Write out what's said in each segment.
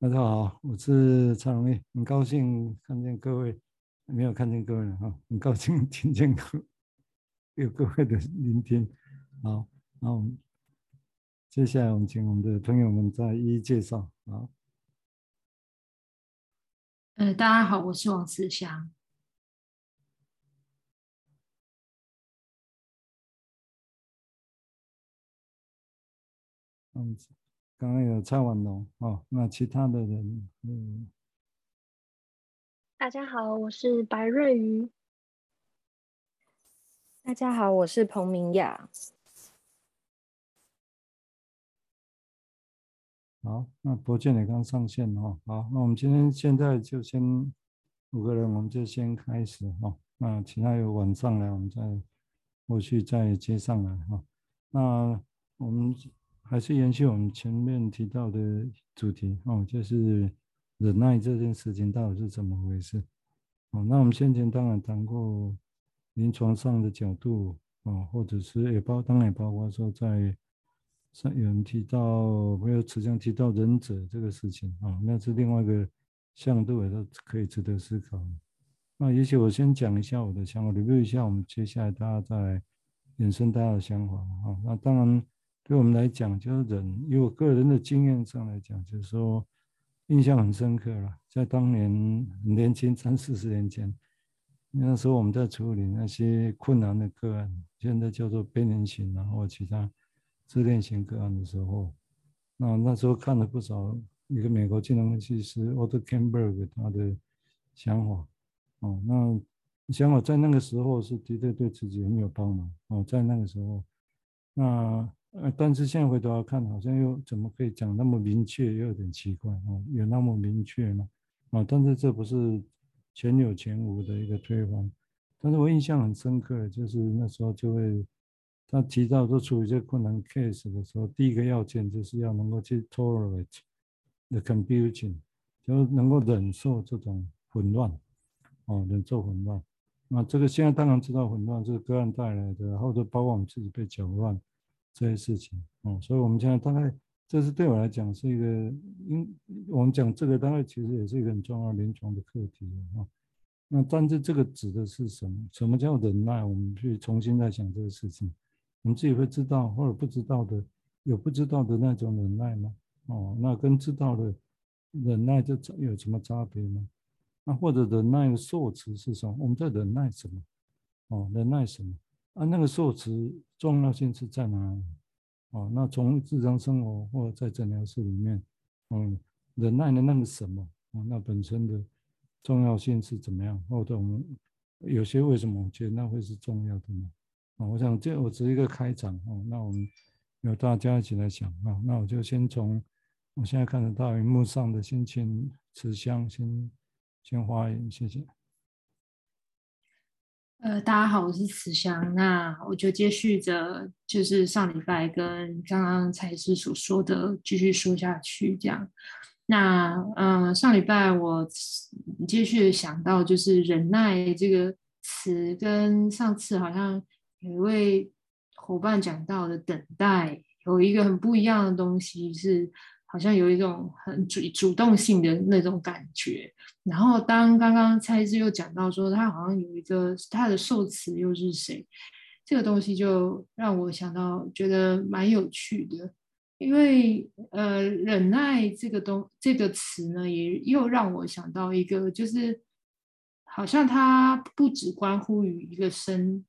大家好，我是蔡荣烈，很高兴看见各位，没有看见各位了哈，很高兴 听见各有各位的聆听。好，那我们接下来我们请我们的朋友们再一一介绍。好，呃，大家好，我是王思祥。嗯。刚刚有蔡婉龙哦，那其他的人，嗯，大家好，我是白瑞瑜。大家好，我是彭明雅。好，那博建也刚上线哦。好，那我们今天现在就先五个人，我们就先开始哦。那其他有晚上来，我们再后续再接上来哈。那我们。还是延续我们前面提到的主题哦，就是忍耐这件事情到底是怎么回事？哦，那我们先前当然谈过临床上的角度哦，或者是也包当然也包括说在上有人提到没有此项提到忍者这个事情啊，那是另外一个向度也都可以值得思考。那也许我先讲一下我的想法，留意一下我们接下来大家再衍生大家的想法啊。那当然。对我们来讲，就是人，以我个人的经验上来讲，就是说印象很深刻了。在当年很年轻三四十年前，那时候我们在处理那些困难的个案，现在叫做边缘型然后其他自恋型个案的时候，那那时候看了不少一个美国精神分析师 Otto Kernberg 他的想法哦，那想法在那个时候是的确对自己很有帮忙哦，在那个时候，那。呃，但是现在回头来看，好像又怎么可以讲那么明确，又有点奇怪哦，有那么明确吗？啊，但是这不是全有全无的一个推翻。但是我印象很深刻，就是那时候就会他提到说，处理这困难 case 的时候，第一个要件就是要能够去 tolerate the confusion，就是能够忍受这种混乱，哦，忍受混乱。那这个现在当然知道混乱是个案带来的，或者包括我们自己被搅乱。这些事情，哦，所以我们现在大概，这是对我来讲是一个，因我们讲这个大概其实也是一个很重要临床的课题啊。那但是这个指的是什么？什么叫忍耐？我们去重新再想这个事情，我们自己会知道或者不知道的，有不知道的那种忍耐吗？哦，那跟知道的忍耐这有什么差别吗？那或者忍耐的受词是什么？我们在忍耐什么？哦，忍耐什么？啊，那个受词重要性是在哪里？哦，那从日常生活或者在诊疗室里面，嗯，忍耐的那个什么？哦，那本身的重要性是怎么样？或者我们有些为什么我觉得那会是重要的呢？啊，我想这我只是一个开场哦，那我们由大家一起来想啊，那我就先从我现在看得到荧幕上的先请慈祥先先发言，谢谢。呃，大家好，我是慈祥。那我就接续着，就是上礼拜跟刚刚蔡师所说的继续说下去，这样。那呃，上礼拜我继续想到，就是忍耐这个词，跟上次好像有一位伙伴讲到的等待，有一个很不一样的东西是。好像有一种很主主动性的那种感觉，然后当刚刚蔡志又讲到说他好像有一个他的受词又是谁，这个东西就让我想到觉得蛮有趣的，因为呃忍耐这个东这个词呢，也又让我想到一个，就是好像它不只关乎于一个身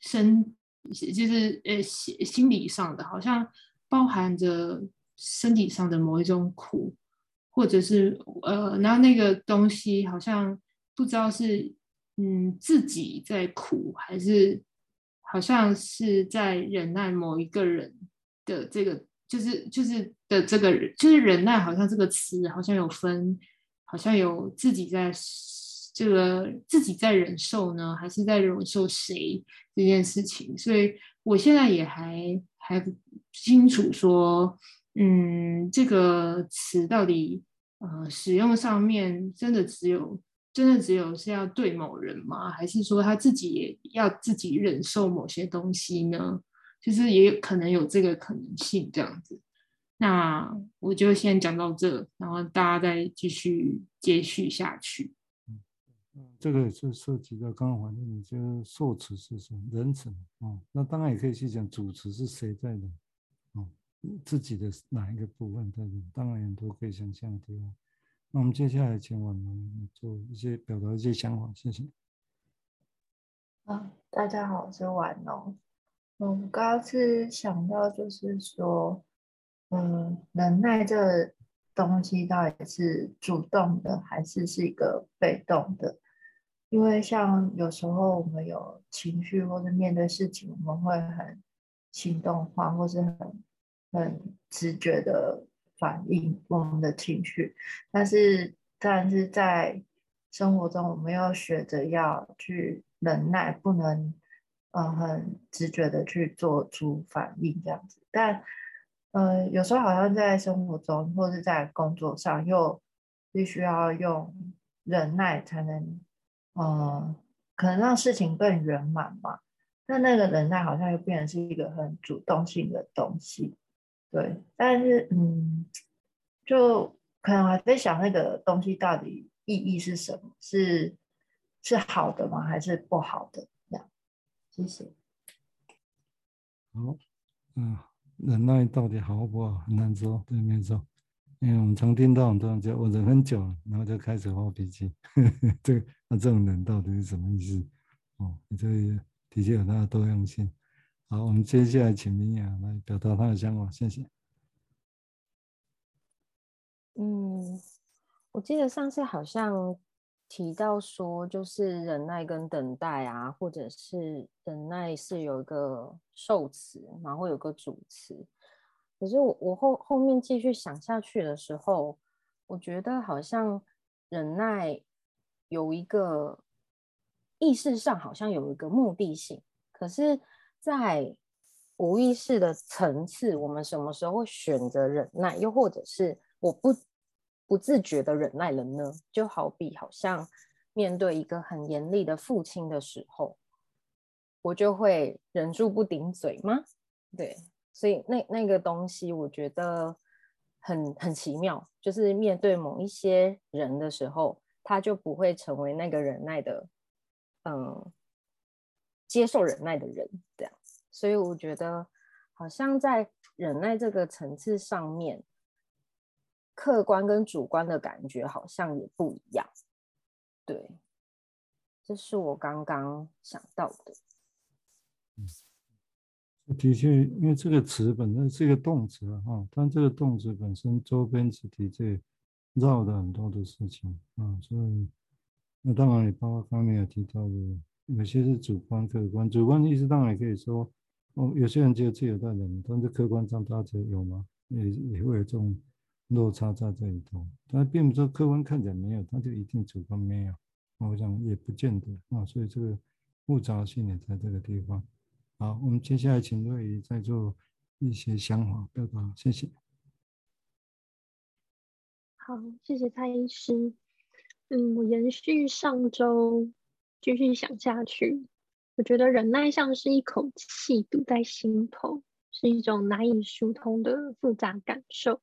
身，就是呃心心理上的，好像包含着。身体上的某一种苦，或者是呃，然后那个东西好像不知道是嗯自己在苦，还是好像是在忍耐某一个人的这个，就是就是的这个人，就是忍耐，好像这个词好像有分，好像有自己在这个自己在忍受呢，还是在忍受谁这件事情？所以我现在也还还不清楚说。嗯，这个词到底呃使用上面真的只有真的只有是要对某人吗？还是说他自己也要自己忍受某些东西呢？就是也有可能有这个可能性这样子。那我就先讲到这，然后大家再继续接续下去。嗯，这个也是涉及到刚刚环境，就受词是什么人词啊、哦？那当然也可以去讲主词是谁在的，自己的哪一个部分在的？当然很多可以想象的地方。那我们接下来请婉蓉做一些表达一些想法，谢谢。啊，大家好，我是婉蓉。嗯，刚刚是想到就是说，嗯，忍耐这东西到底是主动的还是是一个被动的？因为像有时候我们有情绪或者面对事情，我们会很行动化，或是很很直觉的反应我们的情绪。但是，但是在生活中，我们要学着要去忍耐，不能、呃、很直觉的去做出反应这样子。但呃，有时候好像在生活中或是在工作上，又必须要用忍耐才能。嗯，可能让事情更圆满嘛。那那个忍耐好像又变成是一个很主动性的东西，对。但是，嗯，就可能还在想那个东西到底意义是什么？是是好的吗？还是不好的？这样，谢谢。好，嗯，忍耐到底好不好？很难说，对，没错。因为我们常听到很多人讲，我忍很久了，然后就开始发脾气。这个，那这种忍到底是什么意思？哦，你这个的确有它的多样性。好，我们接下来请明雅来表达她的想法，谢谢。嗯，我记得上次好像提到说，就是忍耐跟等待啊，或者是忍耐是有一个受词，然后有个主词。可是我我后后面继续想下去的时候，我觉得好像忍耐有一个意识上好像有一个目的性，可是，在无意识的层次，我们什么时候会选择忍耐？又或者是我不不自觉的忍耐了呢？就好比好像面对一个很严厉的父亲的时候，我就会忍住不顶嘴吗？对。所以那那个东西，我觉得很很奇妙，就是面对某一些人的时候，他就不会成为那个忍耐的，嗯，接受忍耐的人这样。所以我觉得，好像在忍耐这个层次上面，客观跟主观的感觉好像也不一样。对，这是我刚刚想到的。嗯。的确，因为这个词本身是一个动词啊，哈，但这个动词本身周边词体这绕的很多的事情啊，所以那当然也包括刚才有提到的，有些是主观、客观。主观的意思当然也可以说，哦，有些人觉得自己有在忍，但是客观上大家有吗？也也会有这种落差在这里头。但并不是说客观看起来没有，他就一定主观没有。我想也不见得啊，所以这个复杂性也在这个地方。好，我们接下来请瑞仪再做一些想法表达，谢谢。好，谢谢蔡医师。嗯，我延续上周继续想下去，我觉得忍耐像是一口气堵在心头，是一种难以疏通的复杂感受，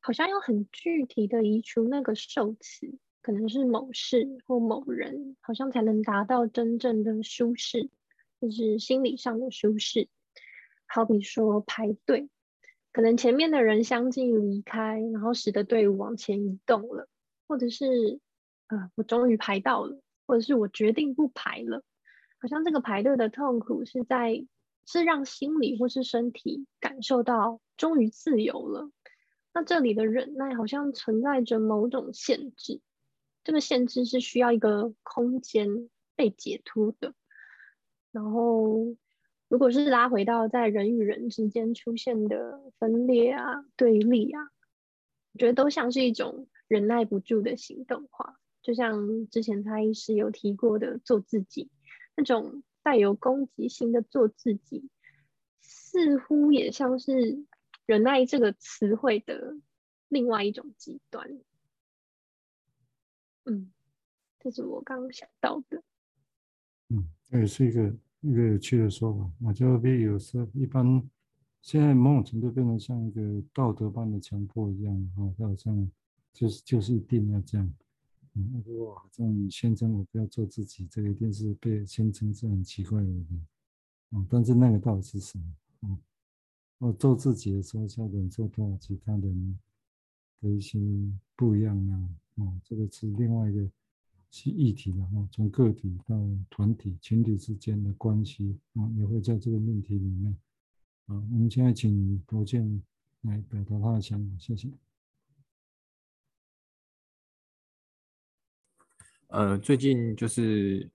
好像要很具体的移除那个受词，可能是某事或某人，好像才能达到真正的舒适。就是心理上的舒适，好比说排队，可能前面的人相继离开，然后使得队伍往前移动了，或者是，呃，我终于排到了，或者是我决定不排了，好像这个排队的痛苦是在，是让心理或是身体感受到终于自由了。那这里的忍耐好像存在着某种限制，这个限制是需要一个空间被解脱的。然后，如果是拉回到在人与人之间出现的分裂啊、对立啊，我觉得都像是一种忍耐不住的行动化。就像之前蔡医师有提过的，做自己那种带有攻击性的做自己，似乎也像是忍耐这个词汇的另外一种极端。嗯，这是我刚刚想到的。嗯，这也是一个一个有趣的说法。那就比如说，一般现在某种程度变成像一个道德般的强迫一样，哦，好像就是就是一定要这样。嗯，如果好像宣称我不要做自己，这个一定是被宣称是很奇怪的人。哦，但是那个到底是什么？哦，我做自己的时候，要忍受到其他人的一些不一样啊。哦，这个是另外一个是议题的哦，从个体到团体、群体之间的关系啊，也会在这个命题里面。好，我们现在请罗建来表达他的想法，谢谢。呃，最近就是，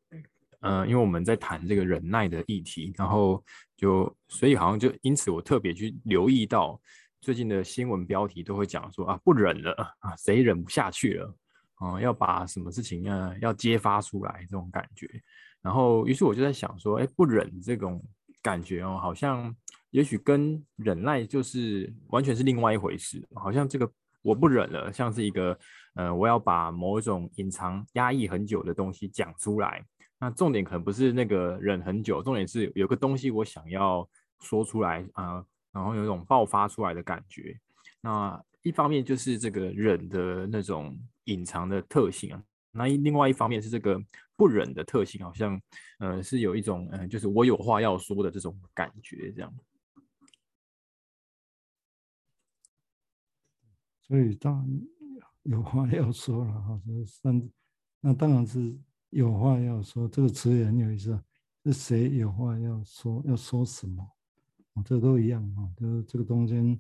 呃，因为我们在谈这个忍耐的议题，然后就所以好像就因此我特别去留意到最近的新闻标题都会讲说啊，不忍了啊，谁忍不下去了啊，要把什么事情啊要揭发出来这种感觉，然后于是我就在想说，哎，不忍这种感觉哦，好像。也许跟忍耐就是完全是另外一回事，好像这个我不忍了，像是一个呃，我要把某一种隐藏压抑很久的东西讲出来。那重点可能不是那个忍很久，重点是有个东西我想要说出来啊、然后有一种爆发出来的感觉。那一方面就是这个忍的那种隐藏的特性啊，那另外一方面是这个不忍的特性，好像呃是有一种嗯、呃，就是我有话要说的这种感觉，这样。所以当有话要说了哈，是那当然是有话要说，这个词也很有意思啊。是谁有话要说？要说什么？啊，这都一样啊，就是这个中间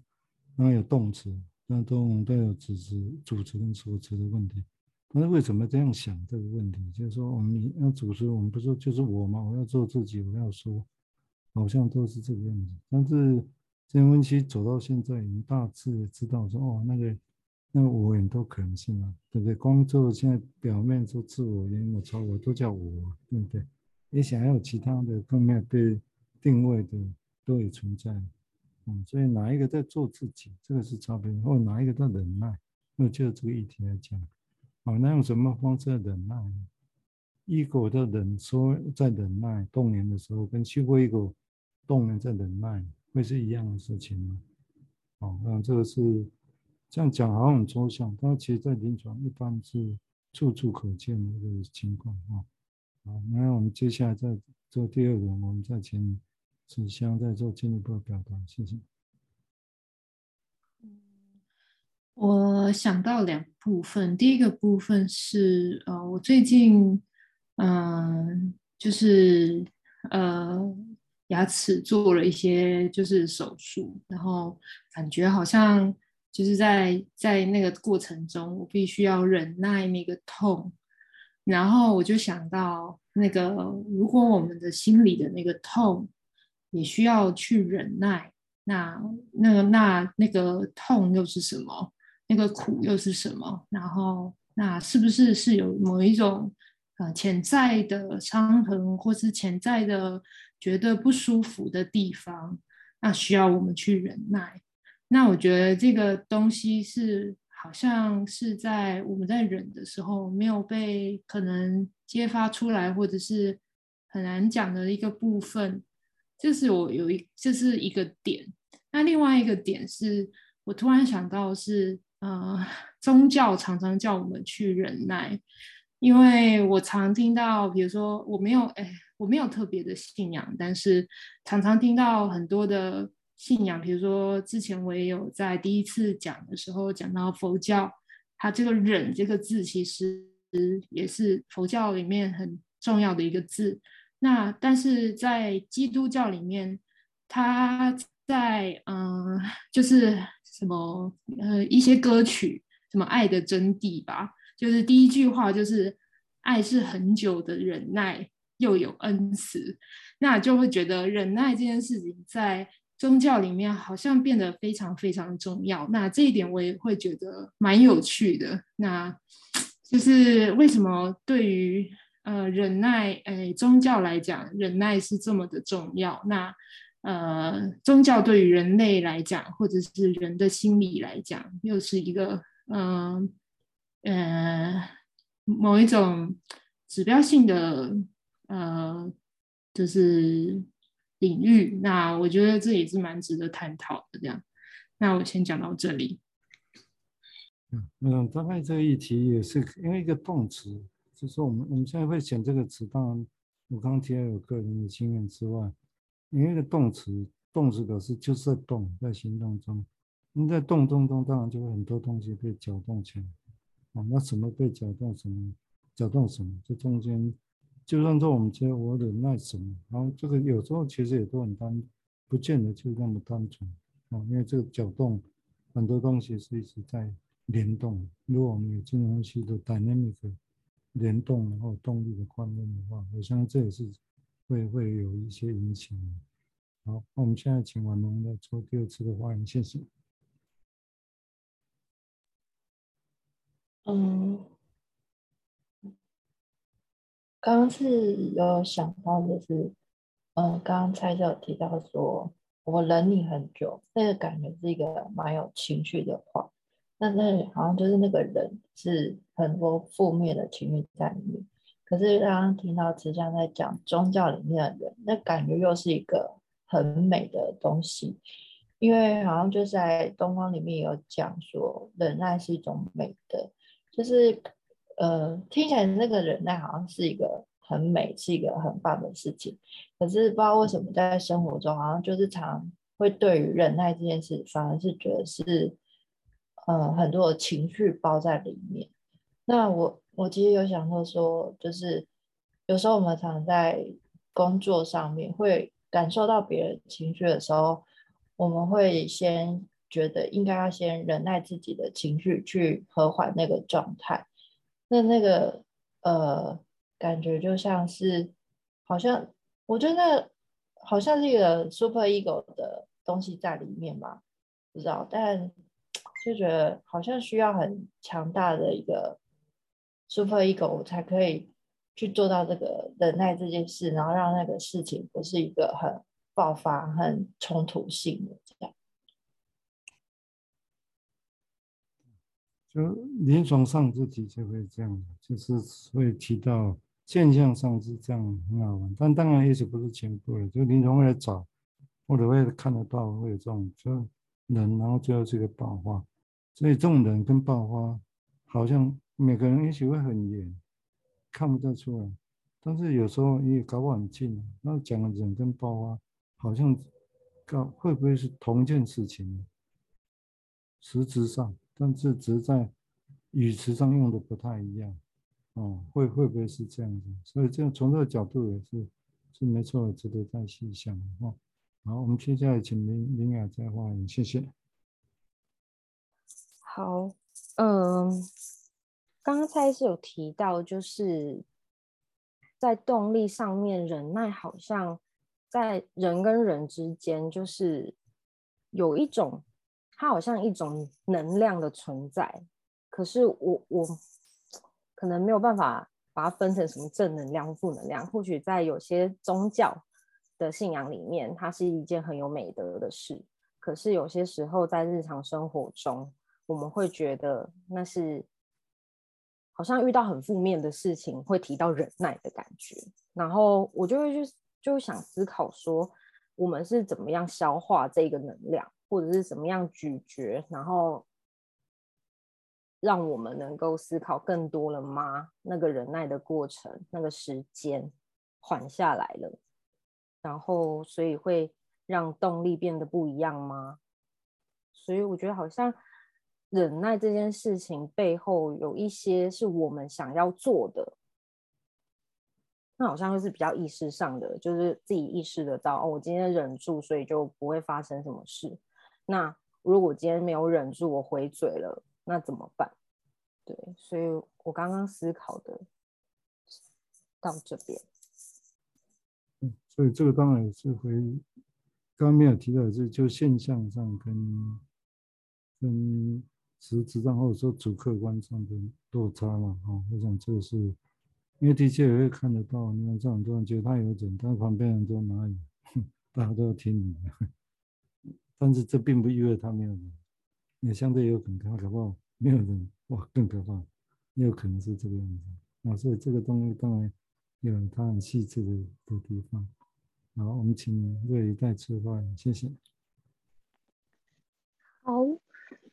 当然有动词，那都都有主词、主词跟受词的问题。但是为什么这样想这个问题？就是说我们要主持，我们不说就是我吗？我要做自己，我要说，好像都是这个样子，但是。这温期走到现在，你大致知道说哦，那个那个我很多可能性啊，对不对？光做现在表面做自我、原我、超我都叫我，对不对？也想要其他的更没有被定位的都有存在，嗯，所以哪一个在做自己，这个是差别，或哪一个在忍耐？那就这个议题来讲，好，那用什么方式忍耐？ego 的忍说在忍耐动员的时候，跟 super ego 动员在忍耐。会是一样的事情吗？哦，那这个是这样讲，好像很抽象，但其实在临床一般是处处可见的一个情况啊。好，那我们接下来再做第二个，我们再请子香再做进一步的表达，谢谢。我想到两部分，第一个部分是呃，我最近嗯、就是呃。牙齿做了一些就是手术，然后感觉好像就是在在那个过程中，我必须要忍耐那个痛，然后我就想到那个，如果我们的心里的那个痛也需要去忍耐，那那个那那个痛又是什么？那个苦又是什么？然后那是不是是有某一种呃潜在的伤痕，或是潜在的？觉得不舒服的地方，那需要我们去忍耐。那我觉得这个东西是好像是在我们在忍的时候没有被可能揭发出来，或者是很难讲的一个部分。这是我有一这是一个点。那另外一个点是我突然想到是，呃，宗教常常叫我们去忍耐，因为我常听到，比如说我没有哎。我没有特别的信仰，但是常常听到很多的信仰，比如说之前我也有在第一次讲的时候讲到佛教，它这个“忍”这个字其实也是佛教里面很重要的一个字。那但是在基督教里面，它在嗯，就是什么呃一些歌曲，什么爱的真谛吧，就是第一句话就是爱是很久的忍耐。又有恩慈，那就会觉得忍耐这件事情在宗教里面好像变得非常非常重要。那这一点我也会觉得蛮有趣的。那就是为什么对于呃忍耐，哎，宗教来讲，忍耐是这么的重要？那呃，宗教对于人类来讲，或者是人的心理来讲，又是一个嗯呃，呃某一种指标性的。呃，就是领域。那我觉得这也是蛮值得探讨的。这样，那我先讲到这里。嗯，大概这个议题也是因为一个动词，就是我们我们现在会选这个词，当然我刚提到有个人的经验之外，因为一个动词，动词表示就是在动，在行动中。你在动动中，当然就会很多东西被搅动起来。啊，那什么被搅动，什么搅动什么，这中间，就算说我们觉得我忍耐什么，然后这个有时候其实也都很单，不见得就那么单纯。啊，因为这个搅动，很多东西是一直在联动。如果我们有金融分析的 dynamic 联动，然后动力的观念的话，我相信这也是会会有一些影响。好，那我们现在请婉蓉来做第二次的发言，谢谢。嗯，刚刚是有想到的是，嗯，刚刚蔡教授提到说，我忍你很久，那个感觉是一个蛮有情绪的话，那那好像就是那个人是很多负面的情绪在里面。可是刚刚听到慈祥在讲宗教里面的人，那感觉又是一个很美的东西，因为好像就在东方里面有讲说，忍耐是一种美德。就是，呃，听起来那个忍耐好像是一个很美，是一个很棒的事情。可是不知道为什么在生活中，好像就是常会对于忍耐这件事，反而是觉得是，呃，很多的情绪包在里面。那我我其实有想过说，就是有时候我们常在工作上面会感受到别人情绪的时候，我们会先。觉得应该要先忍耐自己的情绪，去和缓那个状态。那那个呃，感觉就像是，好像我觉得好像是一个 super ego 的东西在里面吧，不知道，但就觉得好像需要很强大的一个 super ego 才可以去做到这个忍耐这件事，然后让那个事情不是一个很爆发、很冲突性的这样。就临床上自己就会这样，就是会提到现象上是这样很好玩，但当然也许不是全部的，就临床会来找，或者会看得到会有这种就人，然后最后是一个爆发，所以这种人跟爆发好像每个人也许会很远，看不得出来，但是有时候也搞不很近，那讲的人跟爆发好像搞会不会是同一件事情？实质上。但是只是在语词上用的不太一样，哦，会会不会是这样子？所以这样从这个角度也是是没错，值得再细想哦。好，我们接下来请林林雅再发言，谢谢。好，嗯，刚才是有提到，就是在动力上面，忍耐好像在人跟人之间，就是有一种。它好像一种能量的存在，可是我我可能没有办法把它分成什么正能量、负能量。或许在有些宗教的信仰里面，它是一件很有美德的事。可是有些时候在日常生活中，我们会觉得那是好像遇到很负面的事情，会提到忍耐的感觉。然后我就会去就想思考说，我们是怎么样消化这个能量？或者是怎么样咀嚼，然后让我们能够思考更多了吗？那个忍耐的过程，那个时间缓下来了，然后所以会让动力变得不一样吗？所以我觉得好像忍耐这件事情背后有一些是我们想要做的，那好像就是比较意识上的，就是自己意识得到哦，我今天忍住，所以就不会发生什么事。那如果今天没有忍住，我回嘴了，那怎么办？对，所以我刚刚思考的到这边。嗯，所以这个当然也是回刚刚没有提到的是，就现象上跟跟实质上或者说主客观上的落差了啊。我想这个是因为的确也会看得到，你看这样多人觉得他有准，但旁边人都哪里，大家都要听你的。但是这并不意味他没有人，也相对有可能他可怕，没有人哇更可怕，也有可能是这个样子啊。所以这个东西当然有它很细致的的地方。好，我们请瑞再次发言，谢谢。好，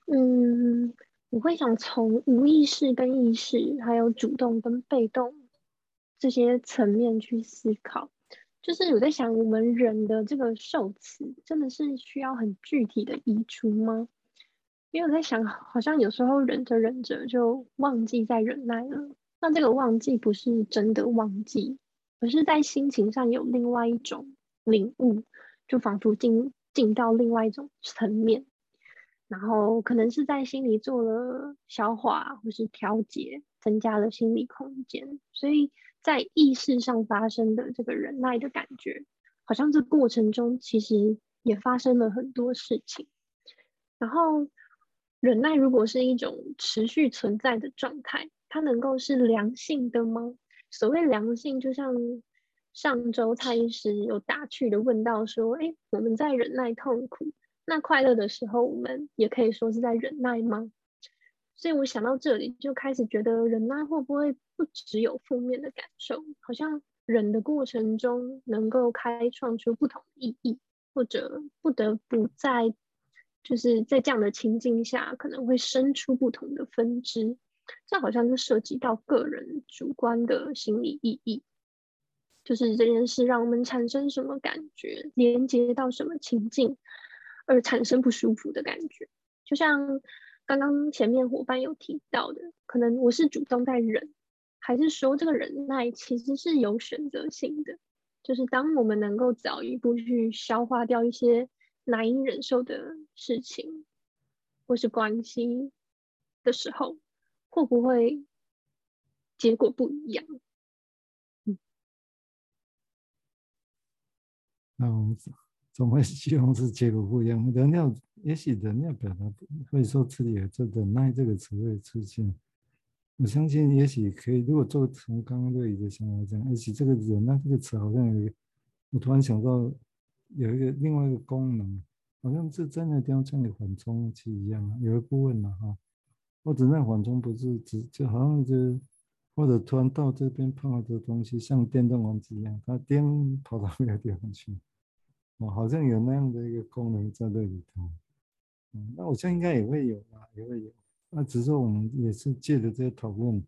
嗯，我会想从无意识跟意识，还有主动跟被动这些层面去思考。就是我在想，我们人的这个受词，真的是需要很具体的移除吗？因为我在想，好像有时候忍着忍着就忘记在忍耐了。那这个忘记不是真的忘记，而是在心情上有另外一种领悟，就仿佛进进到另外一种层面，然后可能是在心里做了消化或是调节，增加了心理空间。所以在意识上发生的这个忍耐的感觉，好像这过程中其实也发生了很多事情。然后忍耐如果是一种持续存在的状态。它能够是良性的吗？所谓良性，就像上周蔡医师有打趣的问到说：“哎，我们在忍耐痛苦，那快乐的时候，我们也可以说是在忍耐吗？”所以我想到这里，就开始觉得忍耐会不会不只有负面的感受？好像忍的过程中，能够开创出不同意义，或者不得不在就是在这样的情境下，可能会生出不同的分支。这好像就涉及到个人主观的心理意义，就是这件事让我们产生什么感觉，连接到什么情境，而产生不舒服的感觉。就像刚刚前面伙伴有提到的，可能我是主动在忍，还是说这个忍耐其实是有选择性的？就是当我们能够早一步去消化掉一些难以忍受的事情或是关系的时候。会不会结果不一样？嗯，那我总会希望是结果不一样。人要也许人要表达，会说自己有这忍耐这个词会出现。我相信也许可以。如果做从刚刚对的想法讲，也许这个忍耐这个词好像有一个，我突然想到有一个另外一个功能，好像是真的跟像你缓冲器一样，有一部分了哈。或者那缓冲不是只就好像就，或者突然到这边碰到这东西，像电动玩具一样，它颠跑到别的地方去，哦，好像有那样的一个功能在这里头。嗯，那我想应该也会有吧，也会有。那只是我们也是借着这些讨论，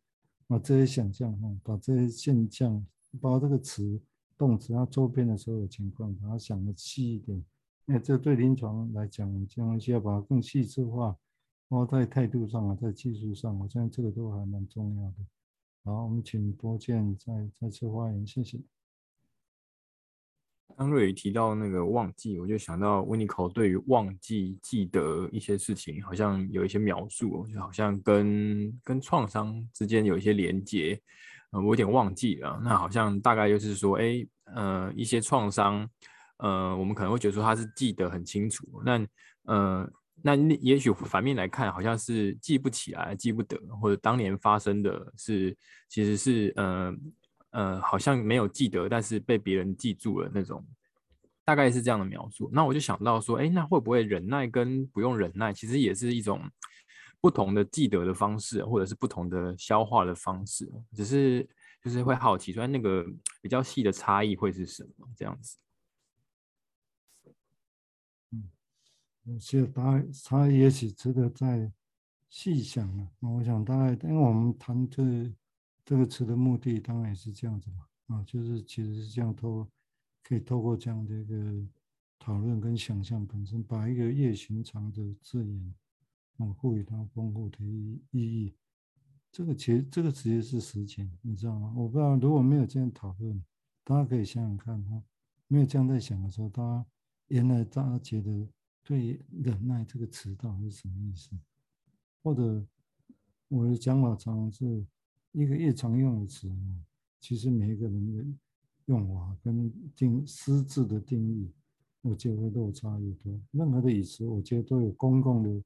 把，这些想象哈，把这些现象，包括这个词、动词它周边的所有情况，把它想的细一点。那这对临床来讲，我们将需要把它更细致化。包括在态度上啊，在技术上，我相信这个都还蛮重要的。好，我们请波建再再次发言，谢谢。刚瑞宇提到那个忘记，我就想到 Winiko 对于忘记记得一些事情，好像有一些描述，就好像跟跟创伤之间有一些连接。呃，我有点忘记了，那好像大概就是说，哎，呃，一些创伤，呃，我们可能会觉得说他是记得很清楚，那呃。那也许反面来看，好像是记不起来、记不得，或者当年发生的是，其实是呃呃，好像没有记得，但是被别人记住了那种，大概是这样的描述。那我就想到说，哎，那会不会忍耐跟不用忍耐，其实也是一种不同的记得的方式，或者是不同的消化的方式？只是就是会好奇说，那个比较细的差异会是什么？这样子。嗯有些他他也许值得再细想了。我想大概，因为我们谈这这个词的目的，当然也是这样子嘛。啊，就是其实是这样透，可以透过这样的一个讨论跟想象本身，把一个夜寻常的字眼，啊，赋予它丰富的意意义。这个其实这个词也是实践，你知道吗？我不知道如果没有这样讨论，大家可以想想看哈，没有这样在想的时候，大家原来大家觉得。对“忍耐”这个词到底是什么意思？或者我的讲法常常是一个越常用的词，其实每一个人的用法跟定私自的定义，我觉得落差越多。任何的语词，我觉得都有公共的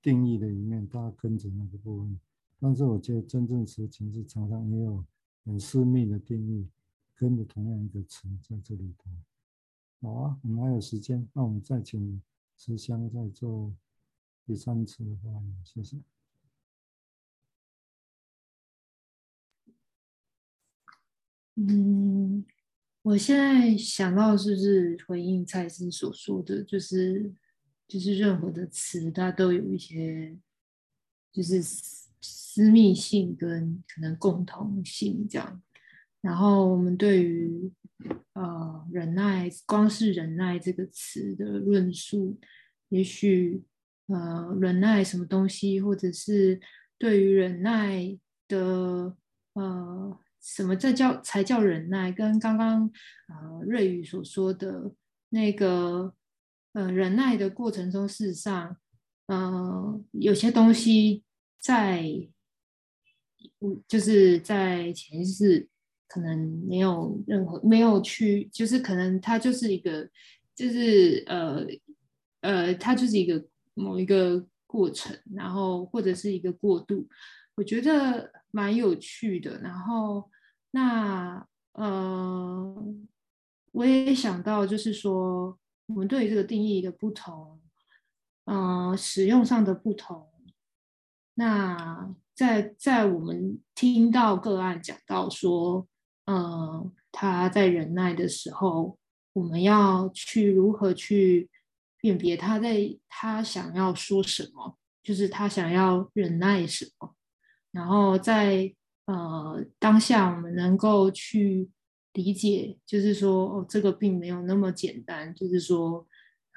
定义的一面，大家跟着那个部分。但是我觉得真正实情是常常也有很私密的定义，跟着同样一个词在这里头。好啊，我们还有时间，那我们再请。慈香再做第三次的发言，谢谢。嗯，我现在想到是不是回应蔡司所说的，就是就是任何的词，它都有一些就是私密性跟可能共同性这样。然后我们对于呃忍耐，光是忍耐这个词的论述，也许呃忍耐什么东西，或者是对于忍耐的呃。什么这叫才叫忍耐？跟刚刚呃瑞宇所说的那个呃忍耐的过程中，事实上，呃有些东西在，就是在前世可能没有任何没有去，就是可能它就是一个，就是呃呃它就是一个某一个过程，然后或者是一个过渡，我觉得蛮有趣的，然后。那呃，我也想到，就是说，我们对于这个定义的不同，呃，使用上的不同。那在在我们听到个案讲到说，呃，他在忍耐的时候，我们要去如何去辨别他在他想要说什么，就是他想要忍耐什么，然后在。呃，当下我们能够去理解，就是说，哦，这个并没有那么简单。就是说，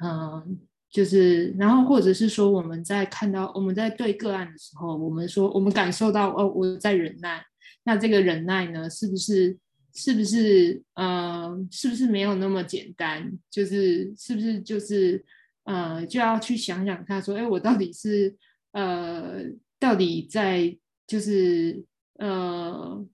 嗯、呃，就是，然后或者是说，我们在看到我们在对个案的时候，我们说，我们感受到，哦，我在忍耐。那这个忍耐呢，是不是，是不是，呃，是不是没有那么简单？就是，是不是就是，呃，就要去想想看，说，哎，我到底是，呃，到底在，就是。呃，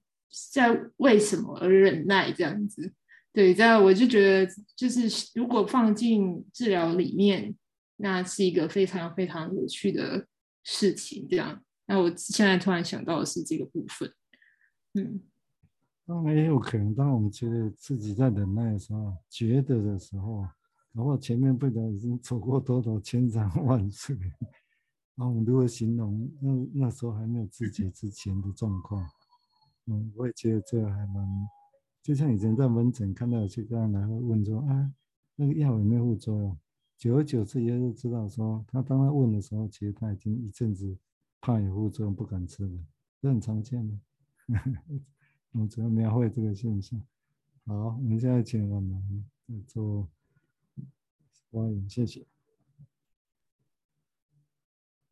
在为什么而忍耐这样子？对，这样我就觉得，就是如果放进治疗里面，那是一个非常非常有趣的事情。这样，那我现在突然想到的是这个部分。嗯，当然也有可能，当我们觉得自己在忍耐的时候，觉得的时候，然后前面不得已经走过多少千山万水。然后我们如何形容那那时候还没有自己之前的状况？嗯，我也觉得这个还蛮，就像以前在门诊看到有些病人来会问说啊，那个药有没有副作用？久而久之也就知道说，他当他问的时候，其实他已经一阵子怕有副作用不敢吃了，这很常见的。我主要描绘这个现象。好，我们现在请我们做欢迎，谢谢。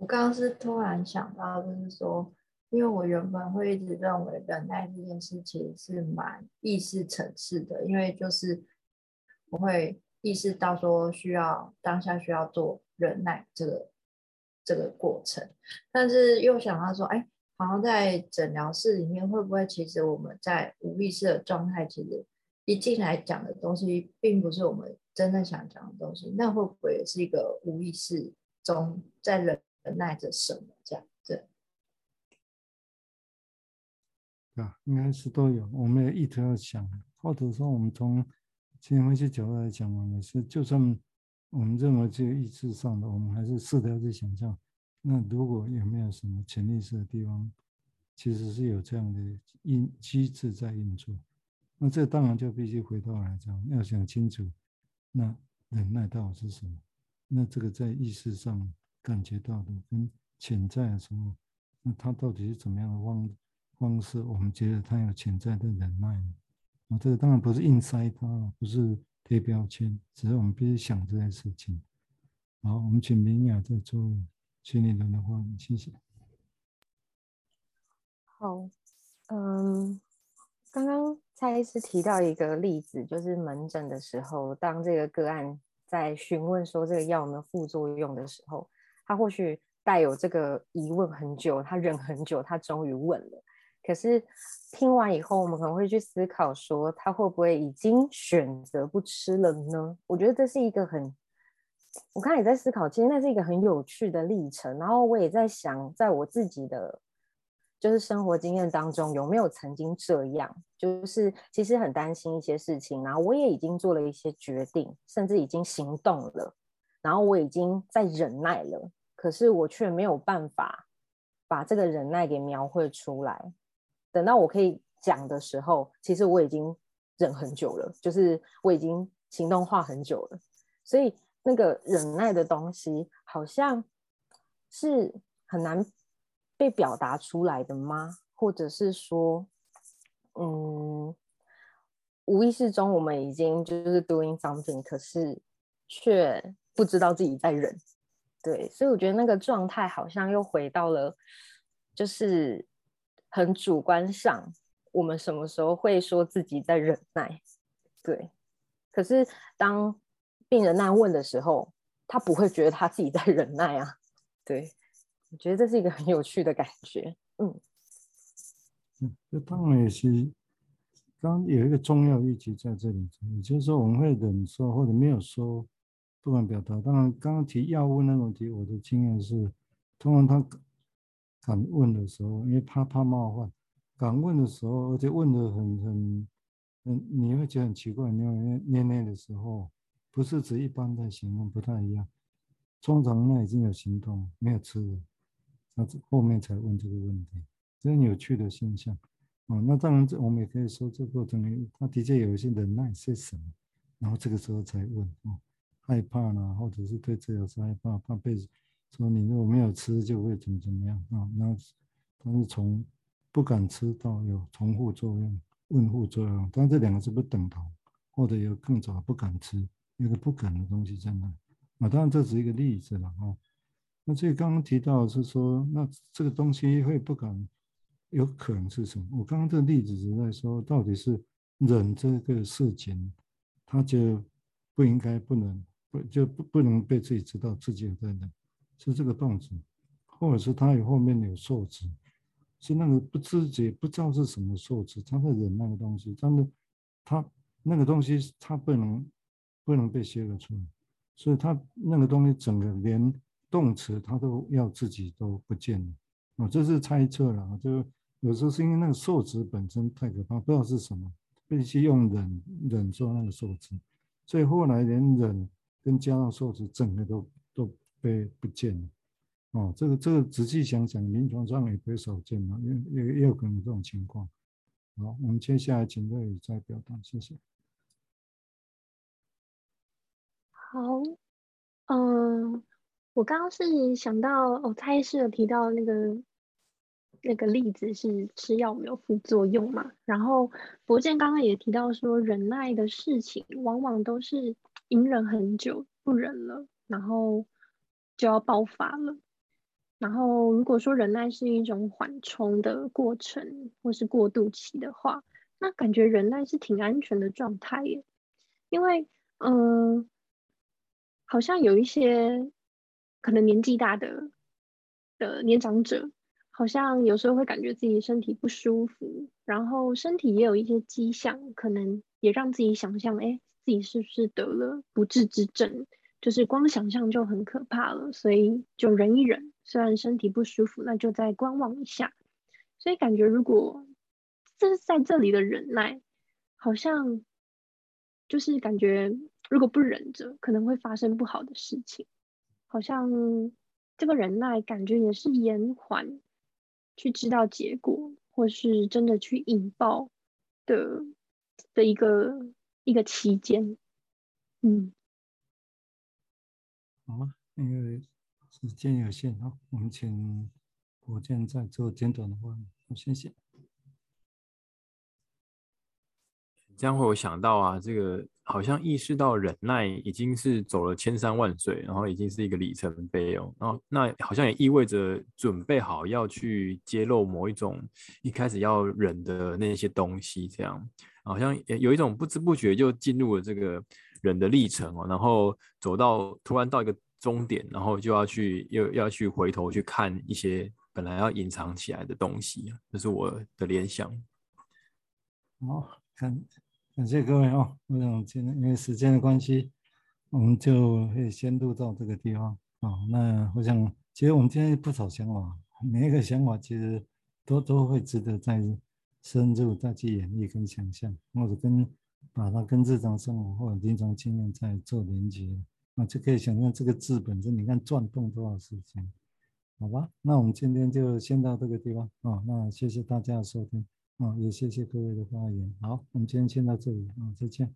我刚刚是突然想到，就是说，因为我原本会一直认为忍耐这件事情是蛮意识层次的，因为就是我会意识到说需要当下需要做忍耐这个这个过程，但是又想到说，哎，好像在诊疗室里面会不会其实我们在无意识的状态，其实一进来讲的东西并不是我们真正想讲的东西，那会不会也是一个无意识中在忍？忍耐着什么这样？对，啊，应该是都有。我们也一直要想，或者说我们从精神分析角度来讲，我们是就算我们认为这个意识上的，我们还是试着要去想象。那如果有没有什么潜意识的地方，其实是有这样的运机制在运作。那这当然就必须回到来讲，要想清楚，那忍耐到底是什么？那这个在意识上。感觉到的跟潜在的时候，那他到底是怎么样的方方式？我们觉得他有潜在的忍耐。啊，这个当然不是硬塞他，不是贴标签，只是我们必须想这件事情。好，我们请明雅在做心理人的话，谢谢。好，嗯，刚刚蔡医师提到一个例子，就是门诊的时候，当这个个案在询问说这个药有没有副作用的时候。他或许带有这个疑问很久，他忍很久，他终于问了。可是听完以后，我们可能会去思考说，他会不会已经选择不吃了呢？我觉得这是一个很……我刚才也在思考，其实那是一个很有趣的历程。然后我也在想，在我自己的就是生活经验当中，有没有曾经这样，就是其实很担心一些事情，然后我也已经做了一些决定，甚至已经行动了。然后我已经在忍耐了，可是我却没有办法把这个忍耐给描绘出来。等到我可以讲的时候，其实我已经忍很久了，就是我已经行动化很久了，所以那个忍耐的东西好像是很难被表达出来的吗？或者是说，嗯，无意识中我们已经就是 doing something，可是却不知道自己在忍。对，所以我觉得那个状态好像又回到了，就是很主观上，我们什么时候会说自己在忍耐？对，可是当病人那样问的时候，他不会觉得他自己在忍耐啊。对，我觉得这是一个很有趣的感觉。嗯，嗯，这当然也是，刚有一个重要议题在这里，也就是说我们会忍受或者没有说。不敢表达。当然，刚刚提药物那种题，我的经验是，通常他敢问的时候，因为怕怕冒犯，敢问的时候，而且问的很很很，你会觉得很奇怪，因为捏捏的时候，不是指一般的行动不太一样，通常那已经有行动，没有吃的，那后面才问这个问题，这很有趣的现象。哦，那当然，这我们也可以说，这过程里他的确有一些忍耐些什么，然后这个时候才问哦。害怕呢，或者是对治疗师害怕，怕被说你如果没有吃就会怎么怎么样啊？那但是从不敢吃到有重复作用、问护作用，但这两个是不等同，或者有更早不敢吃，有个不敢的东西在那啊。当然这只是一个例子了哈。那这个刚刚提到是说，那这个东西会不敢，有可能是什么？我刚刚这个例子是在说，到底是忍这个事情，他就不应该不能。不就不不能被自己知道自己在忍，是这个动词，或者是他有后面有受词，是那个不自觉不知道是什么受词，他在忍那个东西，但是他那个东西他不能不能被写了出来，所以他那个东西整个连动词他都要自己都不见了，哦，这是猜测了，就有时候是因为那个受词本身太可怕，不知道是什么，必须用忍忍做那个受词，所以后来连忍。跟加上受词，整个都都被不见了，哦，这个这个仔细想想，临床上也不会少见嘛，也也也有可能这种情况。好，我们接下来请瑞宇再表达，谢谢。好，嗯、我刚刚是想到，哦，蔡医师有提到那个那个例子是吃药没有副作用嘛，然后博健刚刚也提到说，忍耐的事情往往都是。隐忍很久，不忍了，然后就要爆发了。然后如果说忍耐是一种缓冲的过程，或是过渡期的话，那感觉忍耐是挺安全的状态耶。因为，嗯、呃，好像有一些可能年纪大的的年长者，好像有时候会感觉自己身体不舒服，然后身体也有一些迹象，可能也让自己想象，哎。自己是不是得了不治之症？就是光想象就很可怕了，所以就忍一忍。虽然身体不舒服，那就再观望一下。所以感觉，如果这是在这里的忍耐，好像就是感觉，如果不忍着，可能会发生不好的事情。好像这个忍耐，感觉也是延缓去知道结果，或是真的去引爆的的一个。一个期间，嗯，好啊，因为时间有限啊，我们请博健再做简短的话，好，谢谢。这样会有想到啊，这个好像意识到忍耐已经是走了千山万水，然后已经是一个里程碑哦，然后那好像也意味着准备好要去揭露某一种一开始要忍的那些东西，这样。好像有一种不知不觉就进入了这个人的历程哦，然后走到突然到一个终点，然后就要去又要去回头去看一些本来要隐藏起来的东西，这是我的联想。好，感感谢各位哦，我想今天因为时间的关系，我们就会先录到这个地方哦。那我想，其实我们今天不少想法，每一个想法其实都都会值得在深入再去演绎跟想象，或者跟把它跟日常生活或者临床经验再做连接，那就可以想象这个字本身，你看转动多少时间，好吧？那我们今天就先到这个地方啊，那谢谢大家的收听。啊，也谢谢各位的发言。好，我们今天先到这里啊，再见。